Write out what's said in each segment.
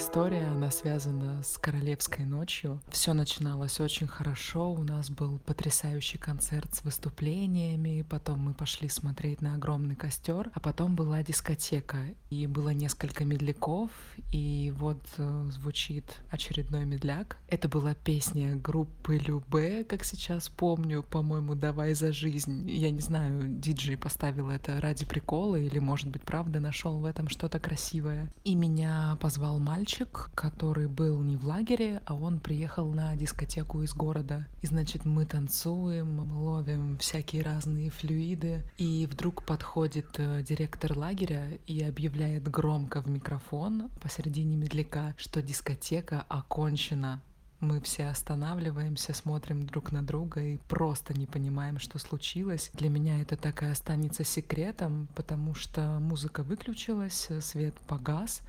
История, она связана с Королевской ночью. Все начиналось очень хорошо. У нас был потрясающий концерт с выступлениями. Потом мы пошли смотреть на огромный костер. А потом была дискотека. И было несколько медляков. И вот э, звучит очередной медляк. Это была песня группы Любе, как сейчас помню. По-моему, «Давай за жизнь». Я не знаю, диджей поставил это ради прикола или, может быть, правда нашел в этом что-то красивое. И меня позвал мальчик, мальчик, который был не в лагере, а он приехал на дискотеку из города. И, значит, мы танцуем, ловим всякие разные флюиды. И вдруг подходит э, директор лагеря и объявляет громко в микрофон посередине медляка, что дискотека окончена. Мы все останавливаемся, смотрим друг на друга и просто не понимаем, что случилось. Для меня это так и останется секретом, потому что музыка выключилась, свет погас,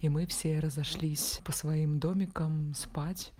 и мы все разошлись по своим домикам спать.